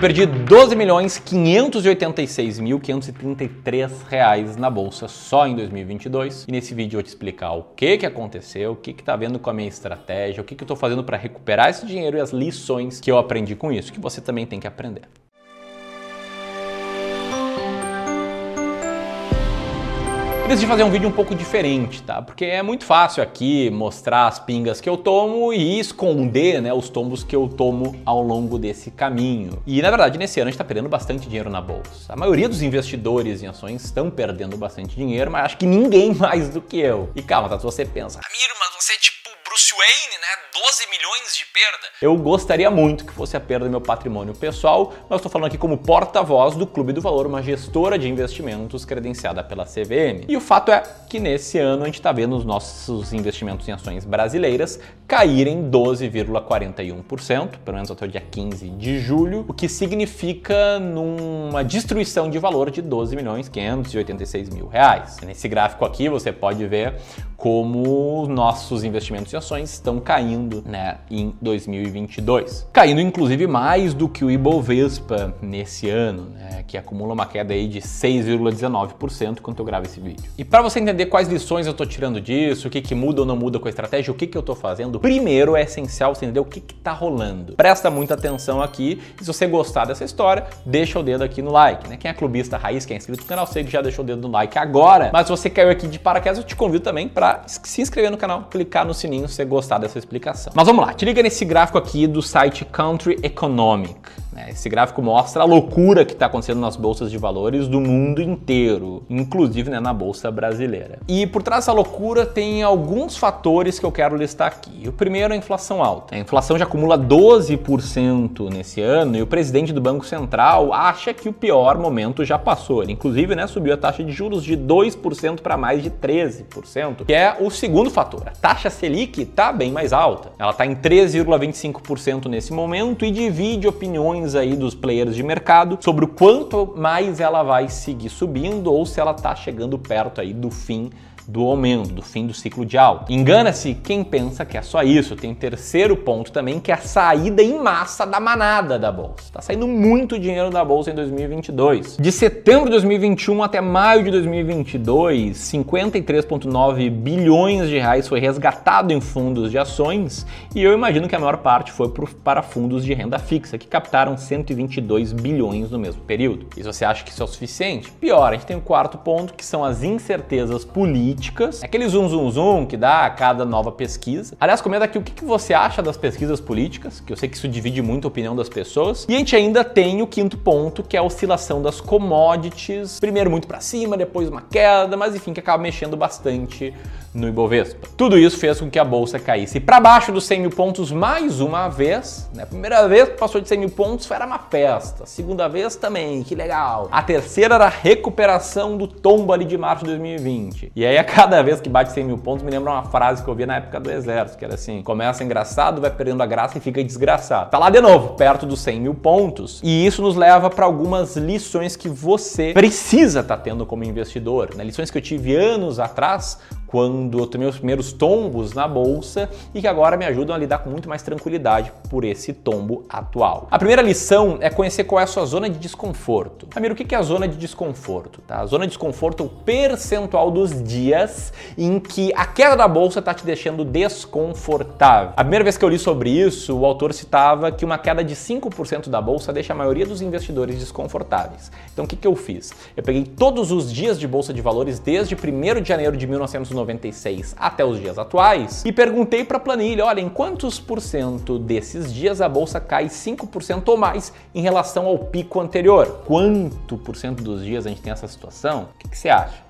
perdi 12 milhões 586 mil 533 reais na bolsa só em 2022 e nesse vídeo eu vou te explicar o que que aconteceu, o que que tá vendo com a minha estratégia, o que que eu tô fazendo para recuperar esse dinheiro e as lições que eu aprendi com isso, que você também tem que aprender. Decidi fazer um vídeo um pouco diferente, tá? Porque é muito fácil aqui mostrar as pingas que eu tomo e esconder, né, os tombos que eu tomo ao longo desse caminho. E na verdade, nesse ano a gente tá perdendo bastante dinheiro na bolsa. A maioria dos investidores em ações estão perdendo bastante dinheiro, mas acho que ninguém mais do que eu. E calma, tá? Se você pensa, Amiro, mas você é tipo Bruce Wayne, né? 12 milhões de perda. Eu gostaria muito que fosse a perda do meu patrimônio pessoal, mas estou falando aqui como porta-voz do Clube do Valor, uma gestora de investimentos credenciada pela CVM. E o fato é que nesse ano a gente está vendo os nossos investimentos em ações brasileiras caírem 12,41%, pelo menos até o dia 15 de julho, o que significa numa destruição de valor de 12 milhões 586 mil reais. Nesse gráfico aqui você pode ver como nossos investimentos em ações estão caindo né, em 2022. Caindo inclusive mais do que o Ibovespa nesse ano, né, que acumula uma queda aí de 6,19% quando eu gravo esse vídeo. E para você entender quais lições eu estou tirando disso, o que, que muda ou não muda com a estratégia, o que, que eu estou fazendo, primeiro é essencial você entender o que está rolando. Presta muita atenção aqui e se você gostar dessa história, deixa o dedo aqui no like. Né? Quem é clubista raiz, quem é inscrito no canal, sei que já deixou o dedo no like agora, mas se você caiu aqui de paraquedas, eu te convido também para se inscrever no canal, clicar no sininho você gostar dessa explicação. Mas vamos lá, te liga nesse gráfico aqui do site Country Economic. Né? Esse gráfico mostra a loucura que está acontecendo nas bolsas de valores do mundo inteiro, inclusive né, na bolsa brasileira. E por trás dessa loucura tem alguns fatores que eu quero listar aqui. O primeiro é a inflação alta. A inflação já acumula 12% nesse ano e o presidente do Banco Central acha que o pior momento já passou. Ele, inclusive, né, subiu a taxa de juros de 2% para mais de 13%, que é o segundo fator. A taxa Selic está bem mais alta. Ela está em 13,25% nesse momento e divide opiniões aí dos players de mercado sobre o quanto mais ela vai seguir subindo ou se ela está chegando perto aí do fim do aumento, do fim do ciclo de alta. Engana-se quem pensa que é só isso. Tem um terceiro ponto também, que é a saída em massa da manada da bolsa. Está saindo muito dinheiro da bolsa em 2022. De setembro de 2021 até maio de 2022, 53,9 bilhões de reais foi resgatado em fundos de ações e eu imagino que a maior parte foi para fundos de renda fixa, que captaram 122 bilhões no mesmo período. E você acha que isso é o suficiente? Pior, a gente tem o quarto ponto, que são as incertezas políticas políticas, aquele zoom zoom zoom que dá a cada nova pesquisa. Aliás, comenta aqui o que você acha das pesquisas políticas, que eu sei que isso divide muito a opinião das pessoas. E a gente ainda tem o quinto ponto, que é a oscilação das commodities, primeiro muito para cima, depois uma queda, mas enfim, que acaba mexendo bastante no Ibovespa. Tudo isso fez com que a bolsa caísse para baixo dos 100 mil pontos mais uma vez. Né? A primeira vez que passou de 100 mil pontos era uma festa. Segunda vez também, que legal. A terceira era a recuperação do tombo ali de março de 2020. E aí a cada vez que bate 100 mil pontos me lembra uma frase que eu vi na época do exército, que era assim, começa engraçado, vai perdendo a graça e fica desgraçado. Tá lá de novo, perto dos 100 mil pontos. E isso nos leva para algumas lições que você precisa estar tá tendo como investidor. Né? Lições que eu tive anos atrás quando eu tomei os primeiros tombos na bolsa e que agora me ajudam a lidar com muito mais tranquilidade por esse tombo atual. A primeira lição é conhecer qual é a sua zona de desconforto. Ramiro, o que é a zona de desconforto? Tá? A zona de desconforto é o percentual dos dias em que a queda da bolsa está te deixando desconfortável. A primeira vez que eu li sobre isso, o autor citava que uma queda de 5% da bolsa deixa a maioria dos investidores desconfortáveis. Então o que, que eu fiz? Eu peguei todos os dias de bolsa de valores desde 1 de janeiro de 1990 1996 até os dias atuais e perguntei para a planilha, olha, em quantos por cento desses dias a bolsa cai 5% ou mais em relação ao pico anterior? Quanto por cento dos dias a gente tem essa situação? O que, que você acha?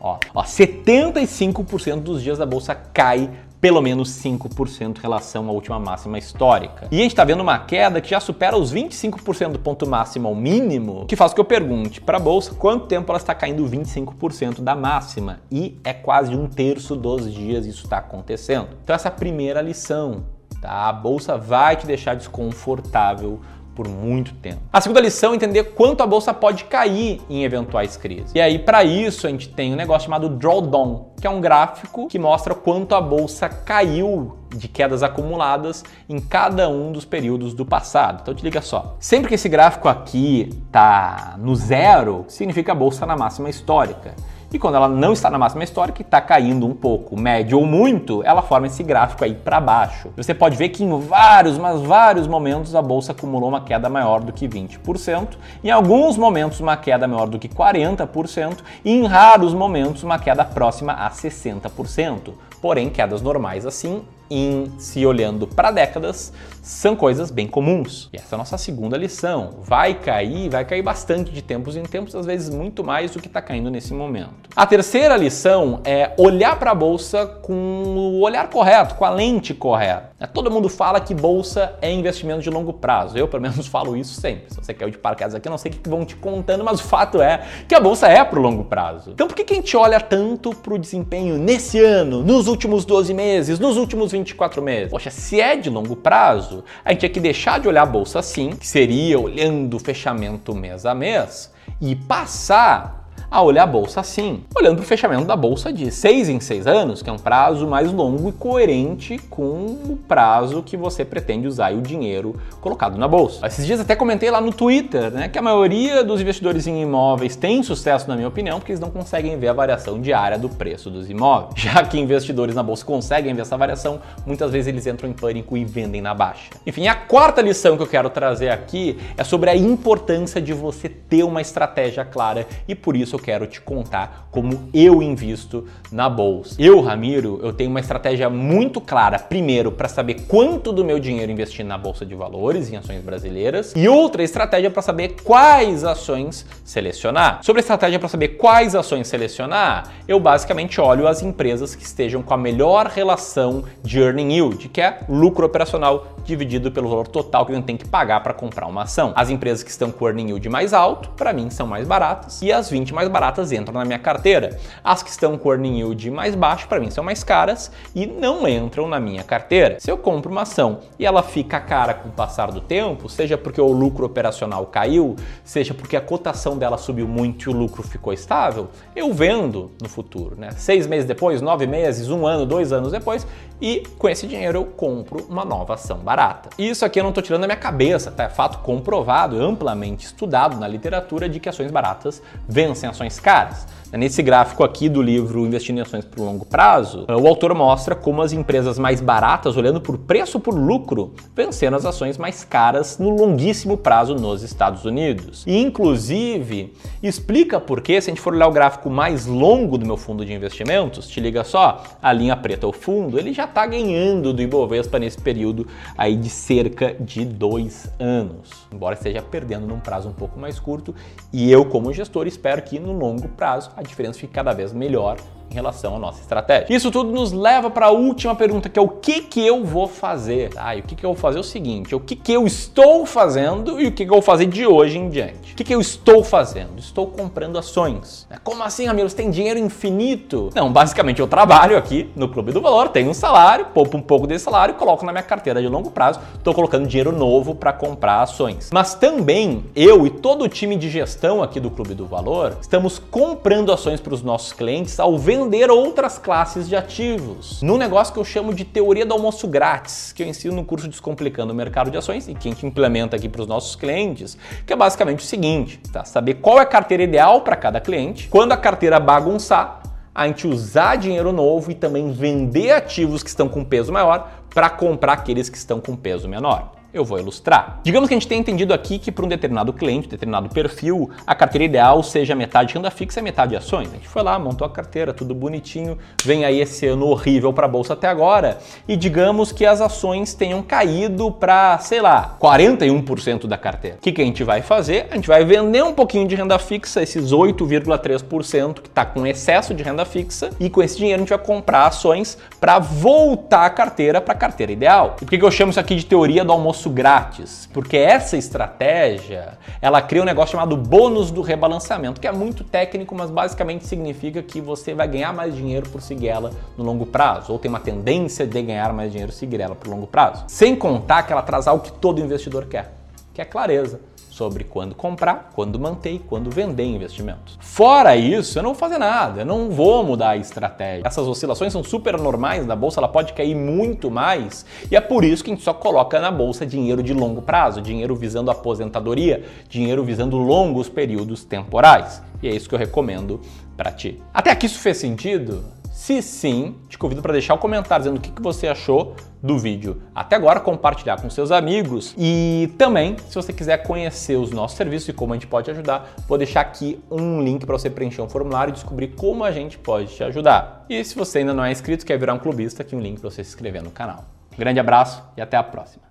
Ó, ó, 75% dos dias a bolsa cai pelo menos 5% em relação à última máxima histórica. E a gente está vendo uma queda que já supera os 25% do ponto máximo ao mínimo, que faz que eu pergunte para a bolsa quanto tempo ela está caindo 25% da máxima. E é quase um terço dos dias isso está acontecendo. Então essa é a primeira lição. Tá? A bolsa vai te deixar desconfortável por muito tempo. A segunda lição é entender quanto a bolsa pode cair em eventuais crises. E aí, para isso, a gente tem um negócio chamado drawdown, que é um gráfico que mostra quanto a bolsa caiu de quedas acumuladas em cada um dos períodos do passado. Então te liga só. Sempre que esse gráfico aqui tá no zero, significa a bolsa na máxima histórica. E quando ela não está na máxima histórica e está caindo um pouco, médio ou muito, ela forma esse gráfico aí para baixo. Você pode ver que em vários, mas vários momentos a bolsa acumulou uma queda maior do que 20%, em alguns momentos uma queda maior do que 40% e em raros momentos uma queda próxima a 60%. Porém, quedas normais assim em se olhando para décadas são coisas bem comuns. E essa é a nossa segunda lição. Vai cair, vai cair bastante de tempos em tempos, às vezes muito mais do que está caindo nesse momento. A terceira lição é olhar para a bolsa com o olhar correto, com a lente correta. É, todo mundo fala que bolsa é investimento de longo prazo. Eu, pelo menos, falo isso sempre. Se você ir de paraquedas aqui, eu não sei o que vão te contando, mas o fato é que a bolsa é para o longo prazo. Então, por que, que a gente olha tanto para o desempenho nesse ano, nos últimos 12 meses, nos últimos 24 meses? Poxa, se é de longo prazo, a gente tinha que deixar de olhar a bolsa assim, que seria olhando o fechamento mês a mês, e passar a olhar a bolsa assim, olhando para o fechamento da bolsa de 6 em 6 anos, que é um prazo mais longo e coerente com o prazo que você pretende usar o dinheiro colocado na bolsa. Esses dias até comentei lá no Twitter, né, que a maioria dos investidores em imóveis tem sucesso, na minha opinião, porque eles não conseguem ver a variação diária do preço dos imóveis. Já que investidores na bolsa conseguem ver essa variação, muitas vezes eles entram em pânico e vendem na baixa. Enfim, a quarta lição que eu quero trazer aqui é sobre a importância de você ter uma estratégia clara e por isso eu quero te contar como eu invisto na bolsa. Eu, Ramiro, eu tenho uma estratégia muito clara, primeiro, para saber quanto do meu dinheiro investir na bolsa de valores, em ações brasileiras, e outra estratégia para saber quais ações selecionar. Sobre a estratégia para saber quais ações selecionar, eu basicamente olho as empresas que estejam com a melhor relação de earning yield, que é lucro operacional dividido pelo valor total que gente tem que pagar para comprar uma ação. As empresas que estão com earning yield mais alto, para mim, são mais baratas, e as 20 mais baratas entram na minha carteira. As que estão com earning yield mais baixo, para mim, são mais caras e não entram na minha carteira. Se eu compro uma ação e ela fica cara com o passar do tempo, seja porque o lucro operacional caiu, seja porque a cotação dela subiu muito e o lucro ficou estável, eu vendo no futuro, né? Seis meses depois, nove meses, um ano, dois anos depois, e com esse dinheiro eu compro uma nova ação barata. Isso aqui eu não estou tirando da minha cabeça, tá? É fato comprovado, amplamente estudado na literatura de que ações baratas vencem ações caras. Nesse gráfico aqui do livro Investindo em Ações por Longo Prazo, o autor mostra como as empresas mais baratas, olhando por preço por lucro, venceram as ações mais caras no longuíssimo prazo nos Estados Unidos. E, inclusive, explica por que, se a gente for olhar o gráfico mais longo do meu fundo de investimentos, te liga só, a linha preta é o fundo, ele já está ganhando do Ibovespa nesse período aí de cerca de dois anos, embora esteja perdendo num prazo um pouco mais curto. E eu, como gestor, espero que no longo prazo a diferença fique cada vez melhor em relação à nossa estratégia. Isso tudo nos leva para a última pergunta, que é o que que eu vou fazer? Ah, e o que que eu vou fazer é o seguinte, o que que eu estou fazendo e o que que eu vou fazer de hoje em diante. Que que eu estou fazendo? Estou comprando ações. É, como assim, Ramiro? Você tem dinheiro infinito? Não, basicamente eu trabalho aqui no Clube do Valor, tenho um salário, poupo um pouco desse salário, coloco na minha carteira de longo prazo, estou colocando dinheiro novo para comprar ações. Mas também eu e todo o time de gestão aqui do Clube do Valor estamos comprando ações para os nossos clientes ao vender vender outras classes de ativos. Num negócio que eu chamo de teoria do almoço grátis, que eu ensino no curso Descomplicando o Mercado de Ações e que a gente implementa aqui para os nossos clientes, que é basicamente o seguinte, tá? Saber qual é a carteira ideal para cada cliente, quando a carteira bagunçar, a gente usar dinheiro novo e também vender ativos que estão com peso maior para comprar aqueles que estão com peso menor. Eu vou ilustrar. Digamos que a gente tenha entendido aqui que para um determinado cliente, determinado perfil, a carteira ideal seja metade renda fixa e metade ações. A gente foi lá, montou a carteira, tudo bonitinho, vem aí esse ano horrível para a bolsa até agora e digamos que as ações tenham caído para, sei lá, 41% da carteira. O que, que a gente vai fazer? A gente vai vender um pouquinho de renda fixa, esses 8,3% que está com excesso de renda fixa e com esse dinheiro a gente vai comprar ações para voltar a carteira para a carteira ideal. E por que, que eu chamo isso aqui de teoria do almoço grátis, porque essa estratégia ela cria um negócio chamado bônus do rebalanceamento, que é muito técnico, mas basicamente significa que você vai ganhar mais dinheiro por seguir ela no longo prazo, ou tem uma tendência de ganhar mais dinheiro seguir ela por longo prazo. Sem contar que ela traz algo que todo investidor quer, que é clareza sobre quando comprar, quando manter e quando vender investimentos. Fora isso, eu não vou fazer nada, eu não vou mudar a estratégia. Essas oscilações são super normais na bolsa, ela pode cair muito mais, e é por isso que a gente só coloca na bolsa dinheiro de longo prazo, dinheiro visando aposentadoria, dinheiro visando longos períodos temporais. E é isso que eu recomendo para ti. Até aqui isso fez sentido? Se sim, te convido para deixar o um comentário dizendo o que você achou do vídeo até agora, compartilhar com seus amigos e também, se você quiser conhecer os nossos serviços e como a gente pode ajudar, vou deixar aqui um link para você preencher um formulário e descobrir como a gente pode te ajudar. E se você ainda não é inscrito, quer virar um clubista, aqui um link para você se inscrever no canal. Grande abraço e até a próxima.